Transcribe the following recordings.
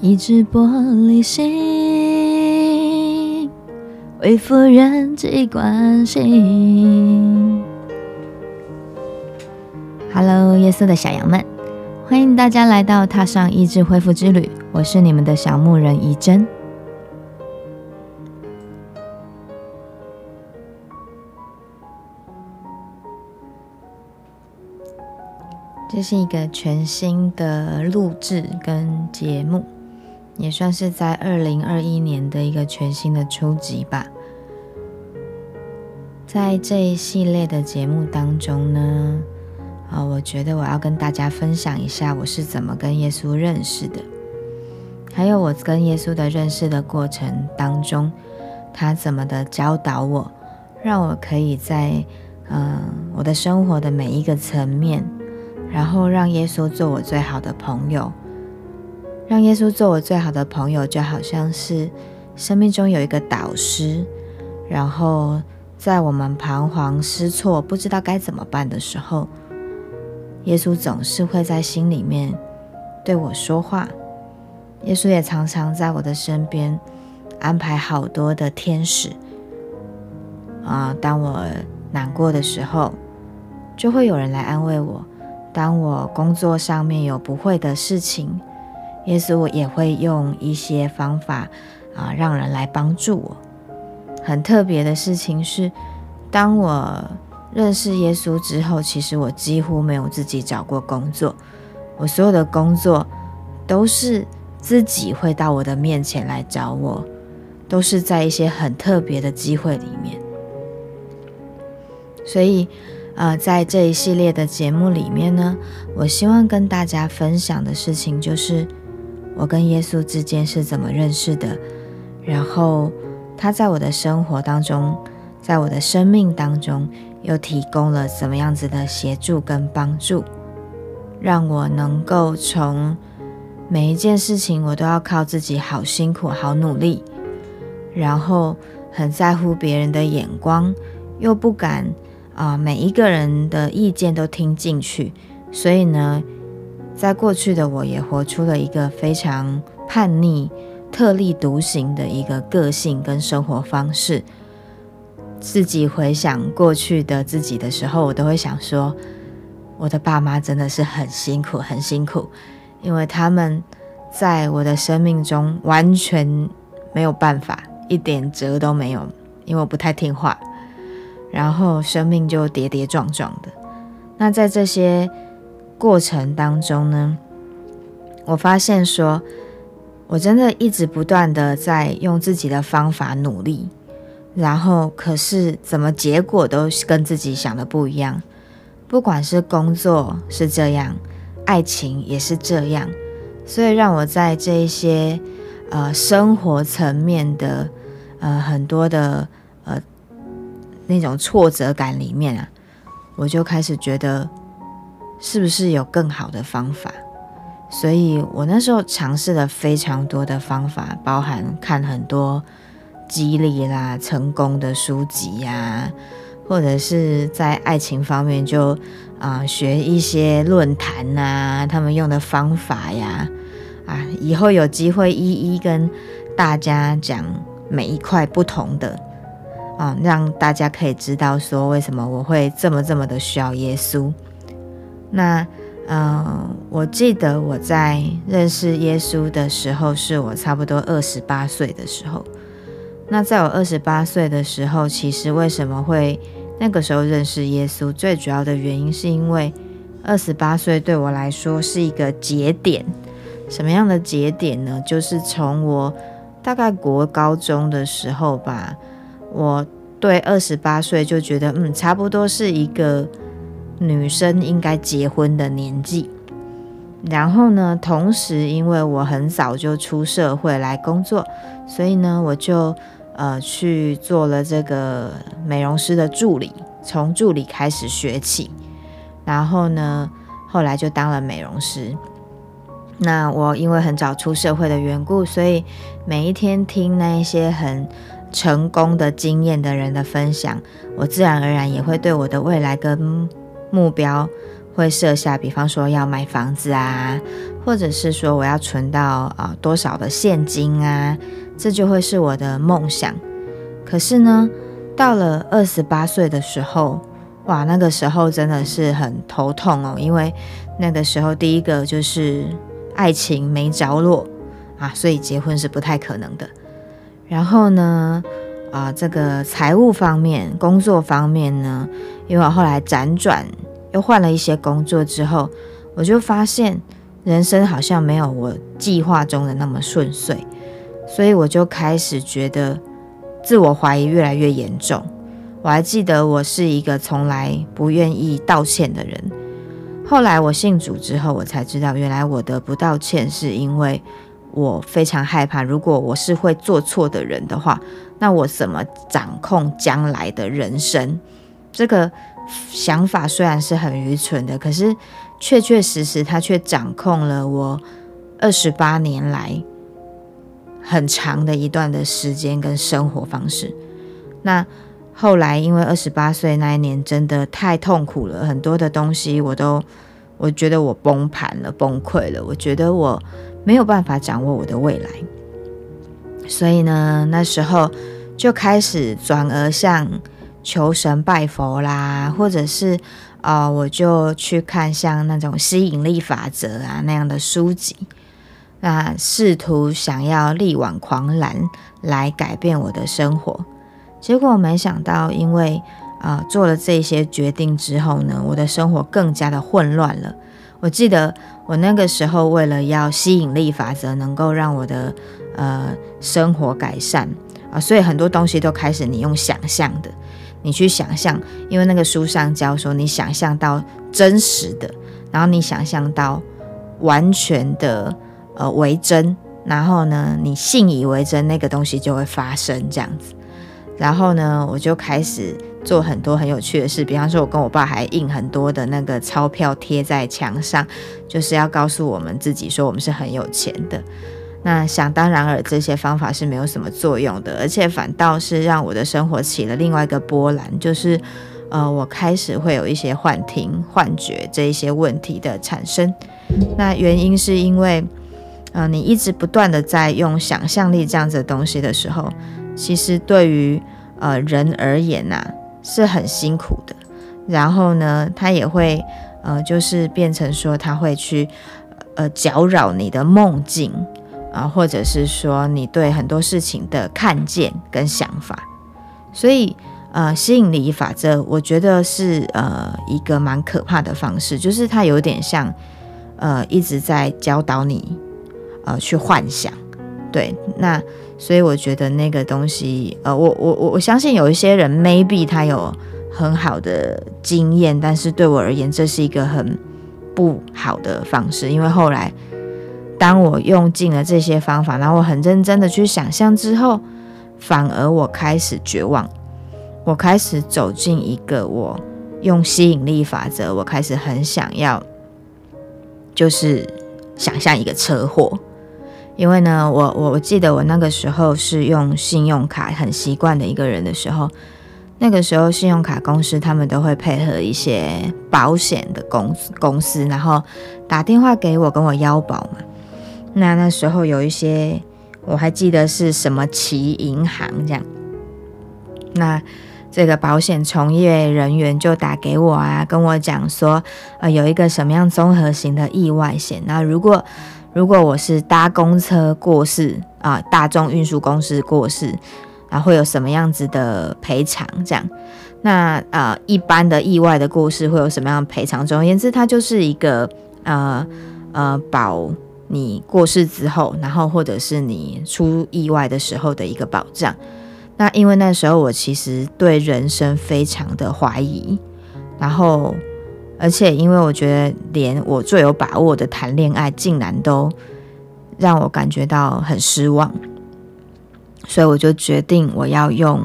一只玻璃心，恢复人际关系。Hello，夜色的小羊们，欢迎大家来到踏上意志恢复之旅。我是你们的小牧人怡珍。这是一个全新的录制跟节目，也算是在二零二一年的一个全新的初级吧。在这一系列的节目当中呢，啊，我觉得我要跟大家分享一下我是怎么跟耶稣认识的，还有我跟耶稣的认识的过程当中，他怎么的教导我，让我可以在嗯我的生活的每一个层面。然后让耶稣做我最好的朋友，让耶稣做我最好的朋友，就好像是生命中有一个导师。然后在我们彷徨失措、不知道该怎么办的时候，耶稣总是会在心里面对我说话。耶稣也常常在我的身边安排好多的天使。啊，当我难过的时候，就会有人来安慰我。当我工作上面有不会的事情，耶稣也会用一些方法啊，让人来帮助我。很特别的事情是，当我认识耶稣之后，其实我几乎没有自己找过工作，我所有的工作都是自己会到我的面前来找我，都是在一些很特别的机会里面，所以。呃，在这一系列的节目里面呢，我希望跟大家分享的事情就是我跟耶稣之间是怎么认识的，然后他在我的生活当中，在我的生命当中又提供了怎么样子的协助跟帮助，让我能够从每一件事情我都要靠自己，好辛苦，好努力，然后很在乎别人的眼光，又不敢。啊，每一个人的意见都听进去，所以呢，在过去的我也活出了一个非常叛逆、特立独行的一个个性跟生活方式。自己回想过去的自己的时候，我都会想说，我的爸妈真的是很辛苦，很辛苦，因为他们在我的生命中完全没有办法，一点辙都没有，因为我不太听话。然后生命就跌跌撞撞的。那在这些过程当中呢，我发现说，我真的一直不断的在用自己的方法努力，然后可是怎么结果都跟自己想的不一样。不管是工作是这样，爱情也是这样，所以让我在这一些呃生活层面的呃很多的呃。那种挫折感里面啊，我就开始觉得是不是有更好的方法？所以我那时候尝试了非常多的方法，包含看很多激励啦、成功的书籍呀，或者是在爱情方面就啊学一些论坛呐，他们用的方法呀，啊，以后有机会一一跟大家讲每一块不同的。啊，让大家可以知道说为什么我会这么这么的需要耶稣。那，嗯，我记得我在认识耶稣的时候，是我差不多二十八岁的时候。那在我二十八岁的时候，其实为什么会那个时候认识耶稣？最主要的原因是因为二十八岁对我来说是一个节点。什么样的节点呢？就是从我大概国高中的时候吧。我对二十八岁就觉得，嗯，差不多是一个女生应该结婚的年纪。然后呢，同时因为我很早就出社会来工作，所以呢，我就呃去做了这个美容师的助理，从助理开始学起。然后呢，后来就当了美容师。那我因为很早出社会的缘故，所以每一天听那些很。成功的经验的人的分享，我自然而然也会对我的未来跟目标会设下，比方说要买房子啊，或者是说我要存到啊多少的现金啊，这就会是我的梦想。可是呢，到了二十八岁的时候，哇，那个时候真的是很头痛哦，因为那个时候第一个就是爱情没着落啊，所以结婚是不太可能的。然后呢，啊，这个财务方面、工作方面呢，因为我后来辗转又换了一些工作之后，我就发现人生好像没有我计划中的那么顺遂，所以我就开始觉得自我怀疑越来越严重。我还记得我是一个从来不愿意道歉的人。后来我信主之后，我才知道，原来我的不道歉是因为我非常害怕，如果我是会做错的人的话，那我怎么掌控将来的人生？这个想法虽然是很愚蠢的，可是确确实实，它却掌控了我二十八年来很长的一段的时间跟生活方式。那。后来，因为二十八岁那一年真的太痛苦了，很多的东西我都，我觉得我崩盘了，崩溃了。我觉得我没有办法掌握我的未来，所以呢，那时候就开始转而向求神拜佛啦，或者是啊，我就去看像那种吸引力法则啊那样的书籍，那试图想要力挽狂澜来改变我的生活。结果没想到，因为啊做了这些决定之后呢，我的生活更加的混乱了。我记得我那个时候为了要吸引力法则能够让我的呃生活改善啊，所以很多东西都开始你用想象的，你去想象，因为那个书上教说你想象到真实的，然后你想象到完全的呃为真，然后呢你信以为真，那个东西就会发生这样子。然后呢，我就开始做很多很有趣的事，比方说，我跟我爸还印很多的那个钞票贴在墙上，就是要告诉我们自己说我们是很有钱的。那想当然尔，这些方法是没有什么作用的，而且反倒是让我的生活起了另外一个波澜，就是呃，我开始会有一些幻听、幻觉这一些问题的产生。那原因是因为，呃，你一直不断的在用想象力这样子的东西的时候。其实对于呃人而言呐，是很辛苦的。然后呢，他也会呃，就是变成说他会去呃搅扰你的梦境啊，或者是说你对很多事情的看见跟想法。所以呃，吸引力法则，我觉得是呃一个蛮可怕的方式，就是它有点像呃一直在教导你呃去幻想。对，那。所以我觉得那个东西，呃，我我我我相信有一些人 maybe 他有很好的经验，但是对我而言，这是一个很不好的方式。因为后来，当我用尽了这些方法，然后我很认真的去想象之后，反而我开始绝望，我开始走进一个我用吸引力法则，我开始很想要，就是想象一个车祸。因为呢，我我我记得我那个时候是用信用卡很习惯的一个人的时候，那个时候信用卡公司他们都会配合一些保险的公公司，然后打电话给我跟我邀保嘛。那那时候有一些我还记得是什么齐银行这样，那这个保险从业人员就打给我啊，跟我讲说，呃，有一个什么样综合型的意外险，那如果如果我是搭公车过世啊，大众运输公司过世，啊，会有什么样子的赔偿？这样，那呃，一般的意外的过世会有什么样的赔偿？总而言之，它就是一个呃呃保你过世之后，然后或者是你出意外的时候的一个保障。那因为那时候我其实对人生非常的怀疑，然后。而且，因为我觉得连我最有把握的谈恋爱，竟然都让我感觉到很失望，所以我就决定我要用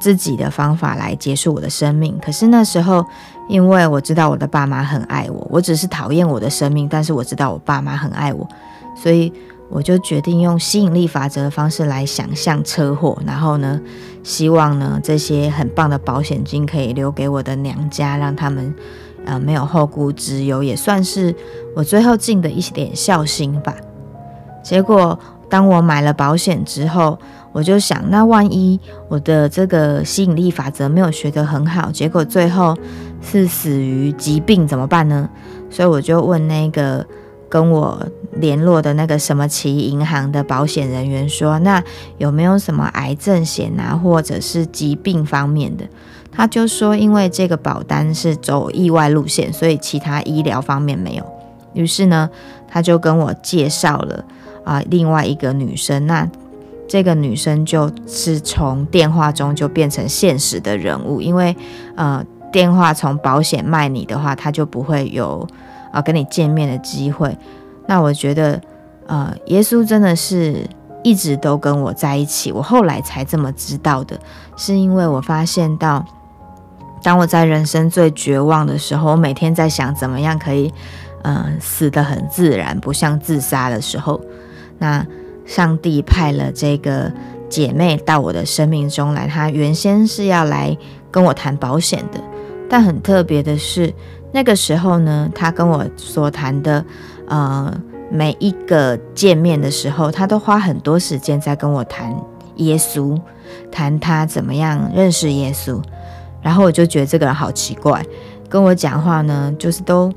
自己的方法来结束我的生命。可是那时候，因为我知道我的爸妈很爱我，我只是讨厌我的生命，但是我知道我爸妈很爱我，所以。我就决定用吸引力法则的方式来想象车祸，然后呢，希望呢这些很棒的保险金可以留给我的娘家，让他们呃没有后顾之忧，也算是我最后尽的一点孝心吧。结果当我买了保险之后，我就想，那万一我的这个吸引力法则没有学得很好，结果最后是死于疾病怎么办呢？所以我就问那个跟我联络的那个什么奇银行的保险人员说，那有没有什么癌症险啊，或者是疾病方面的？他就说，因为这个保单是走意外路线，所以其他医疗方面没有。于是呢，他就跟我介绍了啊，另外一个女生。那这个女生就是从电话中就变成现实的人物，因为呃，电话从保险卖你的话，他就不会有啊跟你见面的机会。那我觉得，呃，耶稣真的是一直都跟我在一起。我后来才这么知道的，是因为我发现到，当我在人生最绝望的时候，我每天在想怎么样可以，嗯，死得很自然，不像自杀的时候，那。上帝派了这个姐妹到我的生命中来，她原先是要来跟我谈保险的，但很特别的是，那个时候呢，他跟我所谈的，呃，每一个见面的时候，他都花很多时间在跟我谈耶稣，谈他怎么样认识耶稣。然后我就觉得这个人好奇怪，跟我讲话呢，就是都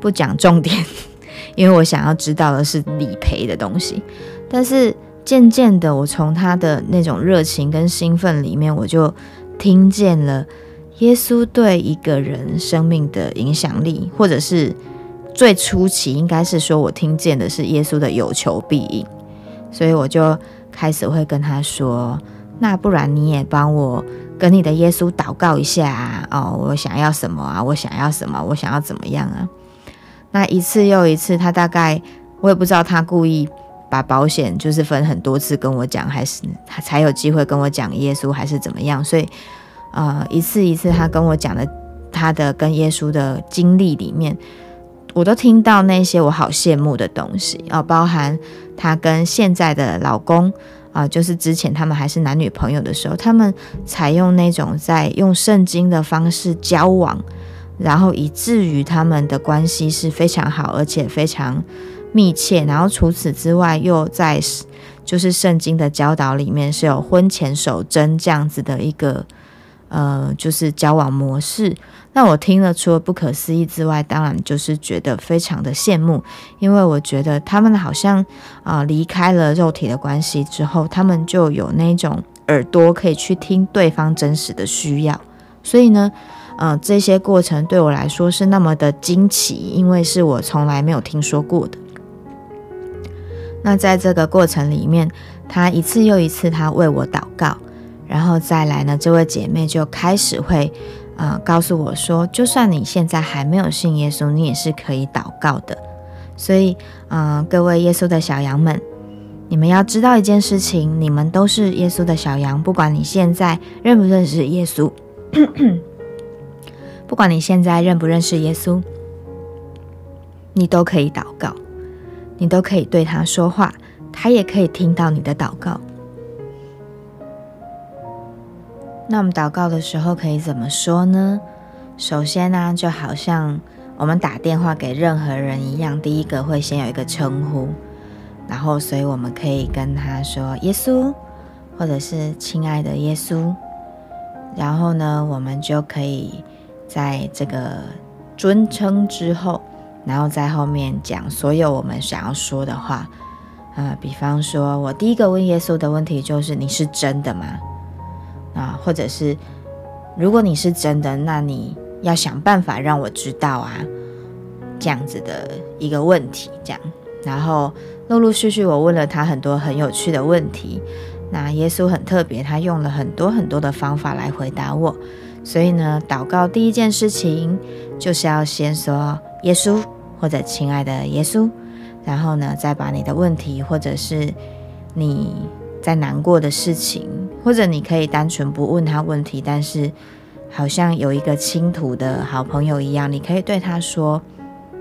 不讲重点，因为我想要知道的是理赔的东西。但是渐渐的，我从他的那种热情跟兴奋里面，我就听见了耶稣对一个人生命的影响力，或者是最初期应该是说我听见的是耶稣的有求必应，所以我就开始会跟他说：“那不然你也帮我跟你的耶稣祷告一下啊！哦，我想要什么啊？我想要什么？我想要怎么样啊？”那一次又一次，他大概我也不知道他故意。把保险就是分很多次跟我讲，还是他才有机会跟我讲耶稣，还是怎么样？所以，呃，一次一次他跟我讲的他的跟耶稣的经历里面，我都听到那些我好羡慕的东西啊，包含他跟现在的老公啊，就是之前他们还是男女朋友的时候，他们采用那种在用圣经的方式交往，然后以至于他们的关系是非常好，而且非常。密切，然后除此之外，又在就是圣经的教导里面是有婚前守贞这样子的一个呃，就是交往模式。那我听了除了不可思议之外，当然就是觉得非常的羡慕，因为我觉得他们好像啊离开了肉体的关系之后，他们就有那种耳朵可以去听对方真实的需要。所以呢，嗯，这些过程对我来说是那么的惊奇，因为是我从来没有听说过的。那在这个过程里面，他一次又一次，他为我祷告，然后再来呢，这位姐妹就开始会，呃，告诉我说，就算你现在还没有信耶稣，你也是可以祷告的。所以，嗯，各位耶稣的小羊们，你们要知道一件事情，你们都是耶稣的小羊，不管你现在认不认识耶稣，不管你现在认不认识耶稣，你都可以祷告。你都可以对他说话，他也可以听到你的祷告。那我们祷告的时候可以怎么说呢？首先呢，就好像我们打电话给任何人一样，第一个会先有一个称呼，然后所以我们可以跟他说“耶稣”或者是“亲爱的耶稣”，然后呢，我们就可以在这个尊称之后。然后在后面讲所有我们想要说的话，啊，比方说我第一个问耶稣的问题就是你是真的吗？啊，或者是如果你是真的，那你要想办法让我知道啊，这样子的一个问题，这样。然后陆陆续续我问了他很多很有趣的问题，那耶稣很特别，他用了很多很多的方法来回答我。所以呢，祷告第一件事情就是要先说耶稣。或者亲爱的耶稣，然后呢，再把你的问题，或者是你在难过的事情，或者你可以单纯不问他问题，但是好像有一个倾吐的好朋友一样，你可以对他说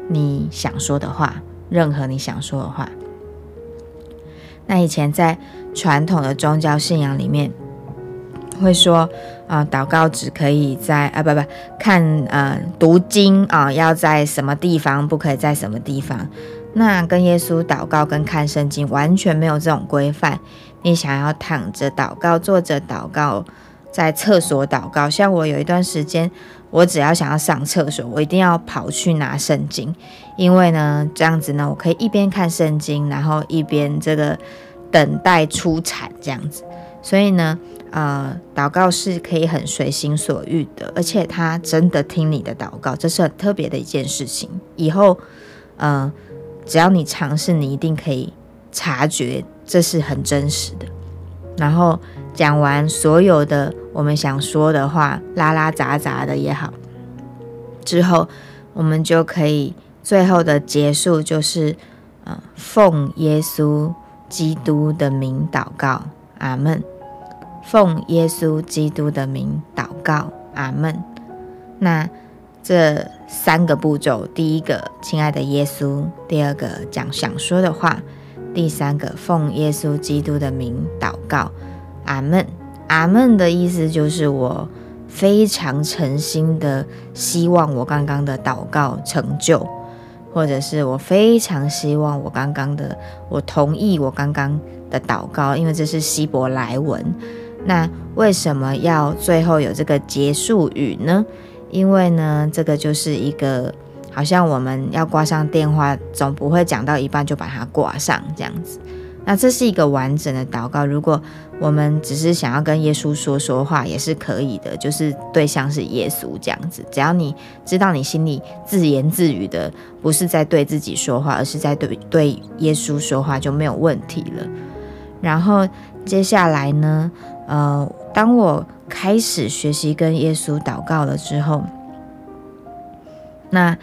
你想说的话，任何你想说的话。那以前在传统的宗教信仰里面，会说啊，祷告只可以在啊不不看呃读经啊，要在什么地方，不可以在什么地方。那跟耶稣祷告跟看圣经完全没有这种规范。你想要躺着祷告、坐着祷告、在厕所祷告，像我有一段时间，我只要想要上厕所，我一定要跑去拿圣经，因为呢，这样子呢，我可以一边看圣经，然后一边这个等待出产这样子。所以呢，呃，祷告是可以很随心所欲的，而且他真的听你的祷告，这是很特别的一件事情。以后，呃。只要你尝试，你一定可以察觉这是很真实的。然后讲完所有的我们想说的话，拉拉杂杂的也好，之后我们就可以最后的结束就是，呃，奉耶稣基督的名祷告，阿门。奉耶稣基督的名祷告，阿门。那。这三个步骤：第一个，亲爱的耶稣；第二个，讲想说的话；第三个，奉耶稣基督的名祷告。阿门。阿门的意思就是我非常诚心的希望我刚刚的祷告成就，或者是我非常希望我刚刚的，我同意我刚刚的祷告，因为这是希伯来文。那为什么要最后有这个结束语呢？因为呢，这个就是一个好像我们要挂上电话，总不会讲到一半就把它挂上这样子。那这是一个完整的祷告。如果我们只是想要跟耶稣说说话，也是可以的，就是对象是耶稣这样子。只要你知道你心里自言自语的不是在对自己说话，而是在对对耶稣说话，就没有问题了。然后接下来呢，呃，当我。开始学习跟耶稣祷告了之后，那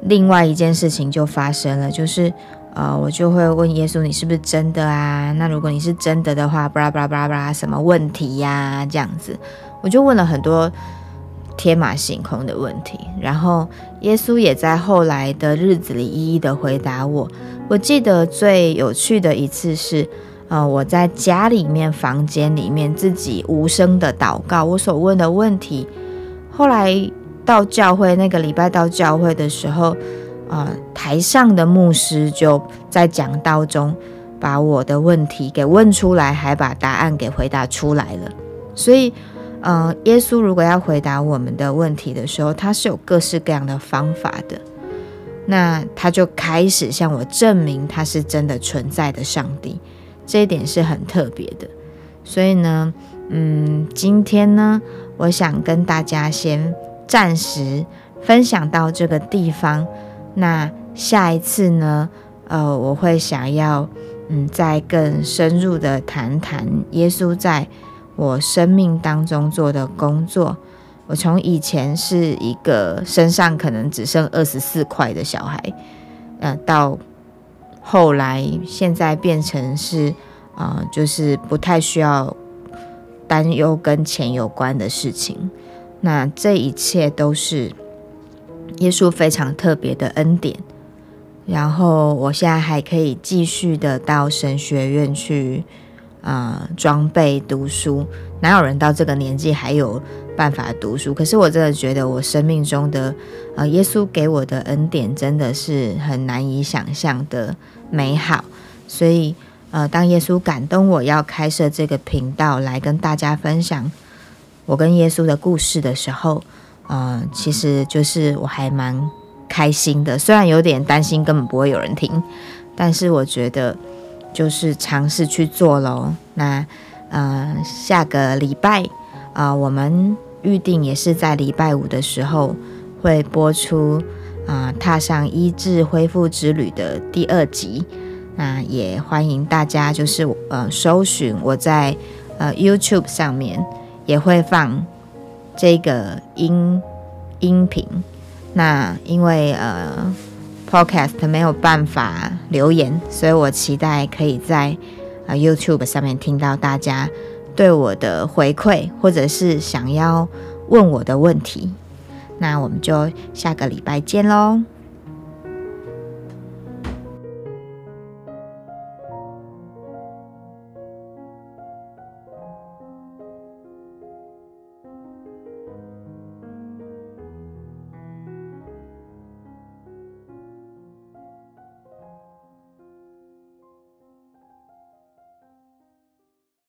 另外一件事情就发生了，就是呃，我就会问耶稣：“你是不是真的啊？那如果你是真的的话，巴拉巴拉巴拉巴拉，什么问题呀？这样子，我就问了很多天马行空的问题，然后耶稣也在后来的日子里一一的回答我。我记得最有趣的一次是。呃，我在家里面房间里面自己无声的祷告，我所问的问题，后来到教会那个礼拜到教会的时候，呃，台上的牧师就在讲道中把我的问题给问出来，还把答案给回答出来了。所以，呃，耶稣如果要回答我们的问题的时候，他是有各式各样的方法的。那他就开始向我证明他是真的存在的上帝。这一点是很特别的，所以呢，嗯，今天呢，我想跟大家先暂时分享到这个地方。那下一次呢，呃，我会想要，嗯，再更深入的谈谈耶稣在我生命当中做的工作。我从以前是一个身上可能只剩二十四块的小孩，呃，到。后来，现在变成是，啊，就是不太需要担忧跟钱有关的事情。那这一切都是耶稣非常特别的恩典。然后，我现在还可以继续的到神学院去，啊，装备读书。哪有人到这个年纪还有办法读书？可是我真的觉得，我生命中的，呃，耶稣给我的恩典真的是很难以想象的美好。所以，呃，当耶稣感动我要开设这个频道来跟大家分享我跟耶稣的故事的时候，呃，其实就是我还蛮开心的。虽然有点担心根本不会有人听，但是我觉得就是尝试去做喽。那。呃，下个礼拜啊，我们预定也是在礼拜五的时候会播出啊，踏上医治恢复之旅的第二集。那也欢迎大家，就是呃，搜寻我在呃 YouTube 上面也会放这个音音频。那因为呃 Podcast 没有办法留言，所以我期待可以在。啊，YouTube 上面听到大家对我的回馈，或者是想要问我的问题，那我们就下个礼拜见喽。